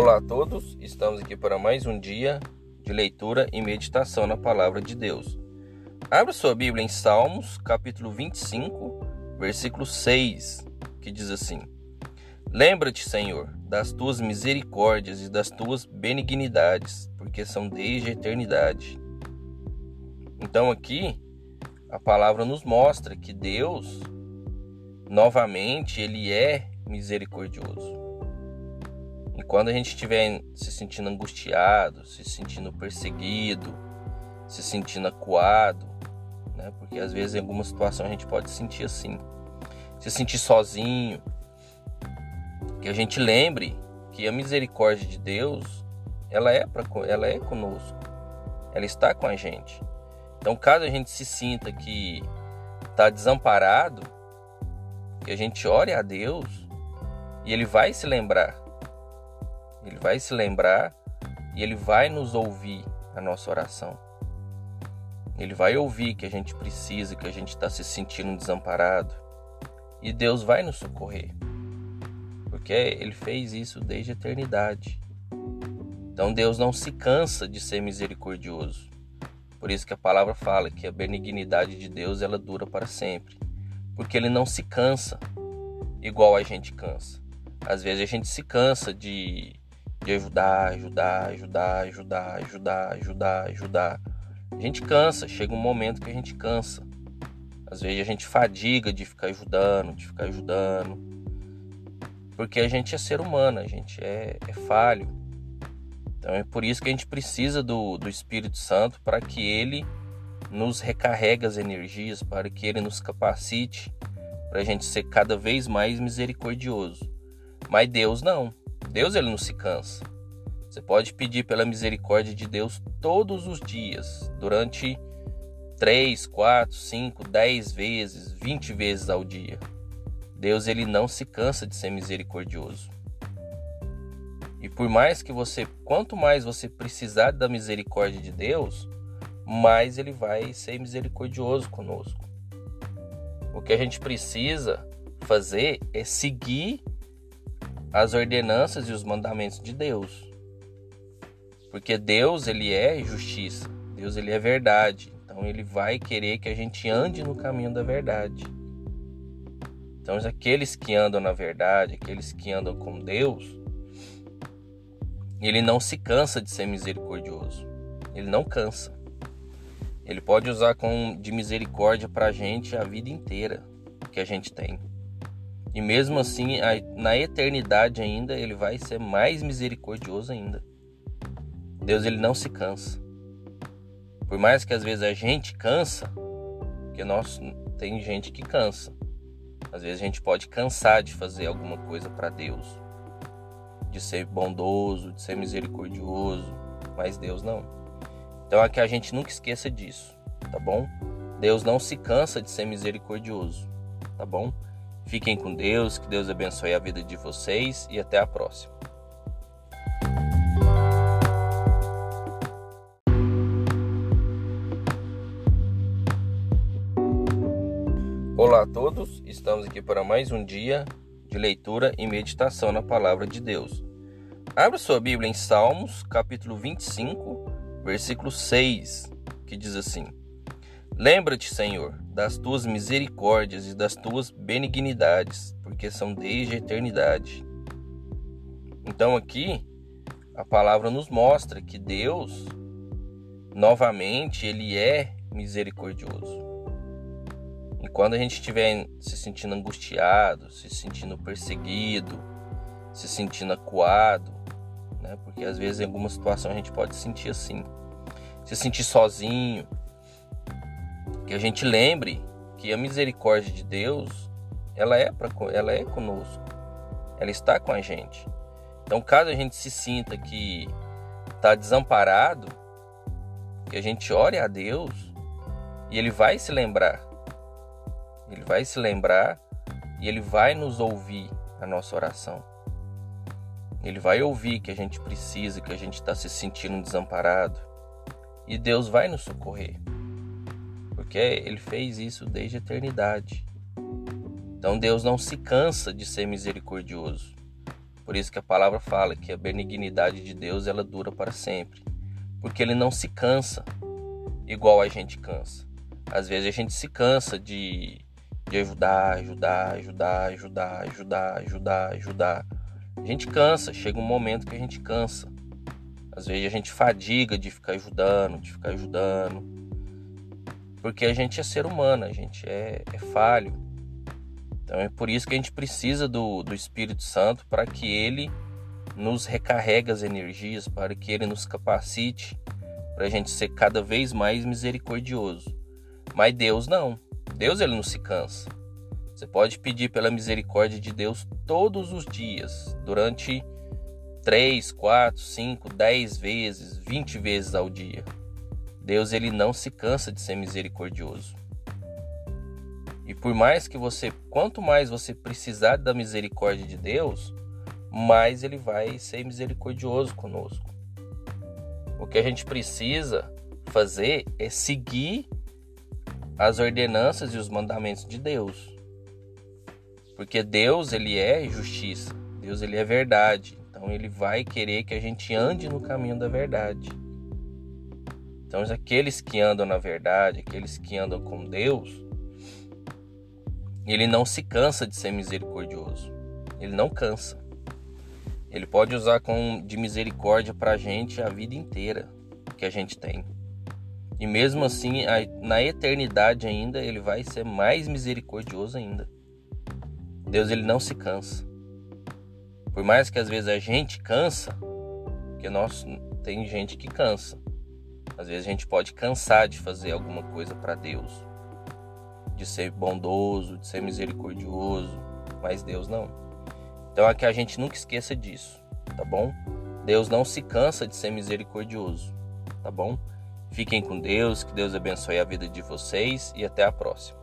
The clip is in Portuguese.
Olá a todos, estamos aqui para mais um dia de leitura e meditação na palavra de Deus. Abra sua Bíblia em Salmos, capítulo 25, versículo 6, que diz assim: Lembra-te, Senhor, das tuas misericórdias e das tuas benignidades, porque são desde a eternidade. Então aqui a palavra nos mostra que Deus novamente ele é misericordioso. E quando a gente estiver se sentindo angustiado, se sentindo perseguido, se sentindo acuado, né? Porque às vezes em alguma situação a gente pode sentir assim, se sentir sozinho, que a gente lembre que a misericórdia de Deus, ela é para ela é conosco. Ela está com a gente. Então, caso a gente se sinta que está desamparado, que a gente ore a Deus e ele vai se lembrar ele vai se lembrar e ele vai nos ouvir a nossa oração. Ele vai ouvir que a gente precisa, que a gente está se sentindo desamparado. E Deus vai nos socorrer. Porque Ele fez isso desde a eternidade. Então Deus não se cansa de ser misericordioso. Por isso que a palavra fala que a benignidade de Deus ela dura para sempre. Porque Ele não se cansa igual a gente cansa. Às vezes a gente se cansa de de ajudar, ajudar, ajudar, ajudar, ajudar, ajudar, ajudar. A gente cansa, chega um momento que a gente cansa. Às vezes a gente fadiga de ficar ajudando, de ficar ajudando. Porque a gente é ser humano, a gente é, é falho. Então é por isso que a gente precisa do, do Espírito Santo para que ele nos recarregue as energias, para que ele nos capacite para a gente ser cada vez mais misericordioso. Mas Deus não. Deus ele não se cansa. Você pode pedir pela misericórdia de Deus todos os dias, durante 3, 4, 5, 10 vezes, 20 vezes ao dia. Deus ele não se cansa de ser misericordioso. E por mais que você, quanto mais você precisar da misericórdia de Deus, mais ele vai ser misericordioso conosco. O que a gente precisa fazer é seguir as ordenanças e os mandamentos de Deus. Porque Deus, ele é justiça. Deus, ele é verdade. Então ele vai querer que a gente ande no caminho da verdade. Então aqueles que andam na verdade, aqueles que andam com Deus, ele não se cansa de ser misericordioso. Ele não cansa. Ele pode usar com, de misericórdia para a gente a vida inteira que a gente tem. E mesmo assim, na eternidade ainda, ele vai ser mais misericordioso ainda. Deus ele não se cansa. Por mais que às vezes a gente cansa, porque nós tem gente que cansa. Às vezes a gente pode cansar de fazer alguma coisa para Deus, de ser bondoso, de ser misericordioso, mas Deus não. Então é que a gente nunca esqueça disso, tá bom? Deus não se cansa de ser misericordioso, tá bom? Fiquem com Deus, que Deus abençoe a vida de vocês e até a próxima. Olá a todos, estamos aqui para mais um dia de leitura e meditação na palavra de Deus. Abra sua Bíblia em Salmos, capítulo 25, versículo 6, que diz assim: Lembra-te, Senhor, das tuas misericórdias e das tuas benignidades, porque são desde a eternidade. Então aqui a palavra nos mostra que Deus novamente ele é misericordioso. E quando a gente estiver se sentindo angustiado, se sentindo perseguido, se sentindo acuado, né? Porque às vezes em alguma situação a gente pode sentir assim, se sentir sozinho, que a gente lembre que a misericórdia de Deus, ela é para ela é conosco. Ela está com a gente. Então, caso a gente se sinta que está desamparado, que a gente ore a Deus e ele vai se lembrar. Ele vai se lembrar e ele vai nos ouvir a nossa oração. Ele vai ouvir que a gente precisa, que a gente está se sentindo desamparado. E Deus vai nos socorrer porque ele fez isso desde a eternidade. Então Deus não se cansa de ser misericordioso, Por isso que a palavra fala que a benignidade de Deus ela dura para sempre, porque ele não se cansa igual a gente cansa. Às vezes a gente se cansa de, de ajudar, ajudar, ajudar, ajudar, ajudar, ajudar, ajudar. A gente cansa, chega um momento que a gente cansa. Às vezes a gente fadiga de ficar ajudando, de ficar ajudando. Porque a gente é ser humano, a gente é, é falho. Então é por isso que a gente precisa do, do Espírito Santo para que ele nos recarregue as energias, para que ele nos capacite para a gente ser cada vez mais misericordioso. Mas Deus não. Deus ele não se cansa. Você pode pedir pela misericórdia de Deus todos os dias, durante 3, 4, 5, 10 vezes, 20 vezes ao dia. Deus ele não se cansa de ser misericordioso. E por mais que você, quanto mais você precisar da misericórdia de Deus, mais ele vai ser misericordioso conosco. O que a gente precisa fazer é seguir as ordenanças e os mandamentos de Deus. Porque Deus, ele é justiça. Deus, ele é verdade. Então ele vai querer que a gente ande no caminho da verdade. Então aqueles que andam na verdade, aqueles que andam com Deus, ele não se cansa de ser misericordioso. Ele não cansa. Ele pode usar com, de misericórdia para a gente a vida inteira que a gente tem. E mesmo assim, na eternidade ainda, ele vai ser mais misericordioso ainda. Deus ele não se cansa. Por mais que às vezes a gente cansa, porque nós tem gente que cansa. Às vezes a gente pode cansar de fazer alguma coisa para Deus, de ser bondoso, de ser misericordioso, mas Deus não. Então é que a gente nunca esqueça disso, tá bom? Deus não se cansa de ser misericordioso, tá bom? Fiquem com Deus, que Deus abençoe a vida de vocês e até a próxima.